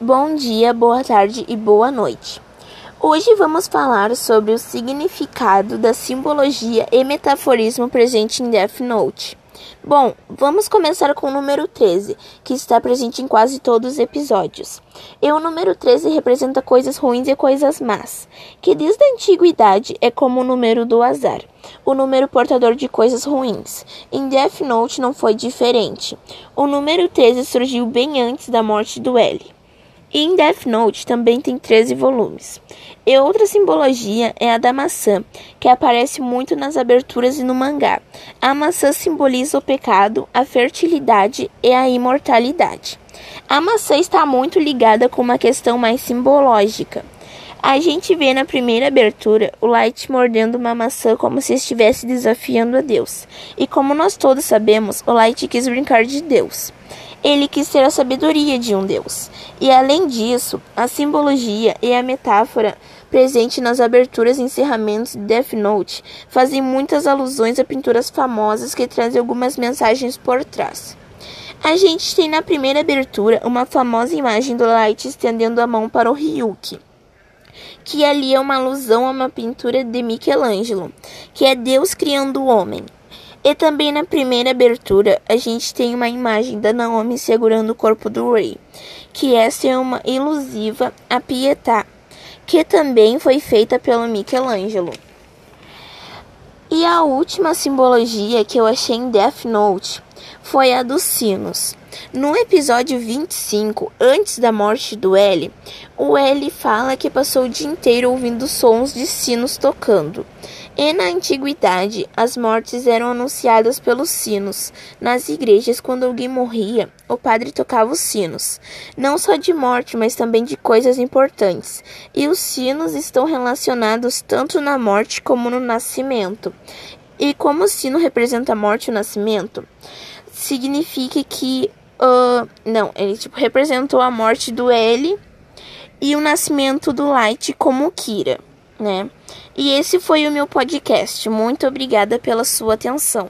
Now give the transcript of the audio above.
Bom dia, boa tarde e boa noite. Hoje vamos falar sobre o significado da simbologia e metaforismo presente em Death Note. Bom, vamos começar com o número 13, que está presente em quase todos os episódios. E o número 13 representa coisas ruins e coisas más, que desde a antiguidade é como o número do azar, o número portador de coisas ruins. Em Death Note não foi diferente. O número 13 surgiu bem antes da morte do L. E em Death Note também tem 13 volumes. E outra simbologia é a da maçã, que aparece muito nas aberturas e no mangá. A maçã simboliza o pecado, a fertilidade e a imortalidade. A maçã está muito ligada com uma questão mais simbológica. A gente vê na primeira abertura o Light mordendo uma maçã como se estivesse desafiando a Deus. E como nós todos sabemos, o Light quis brincar de Deus. Ele quis ter a sabedoria de um Deus. E além disso, a simbologia e a metáfora presente nas aberturas e encerramentos de Death Note fazem muitas alusões a pinturas famosas que trazem algumas mensagens por trás. A gente tem na primeira abertura uma famosa imagem do Light estendendo a mão para o Ryuki, que ali é uma alusão a uma pintura de Michelangelo, que é Deus criando o homem. E também na primeira abertura a gente tem uma imagem da Naomi segurando o corpo do Ray, que essa é uma ilusiva a Pietà, que também foi feita pelo Michelangelo. E a última simbologia que eu achei em Death Note foi a dos sinos. No episódio 25, antes da morte do L, o L fala que passou o dia inteiro ouvindo sons de sinos tocando. E na antiguidade, as mortes eram anunciadas pelos sinos. Nas igrejas, quando alguém morria, o padre tocava os sinos, não só de morte, mas também de coisas importantes. E os sinos estão relacionados tanto na morte como no nascimento. E como o sino representa a morte e o nascimento, significa que. Uh, não, ele tipo, representou a morte do L e o nascimento do Light como Kira né? E esse foi o meu podcast. Muito obrigada pela sua atenção.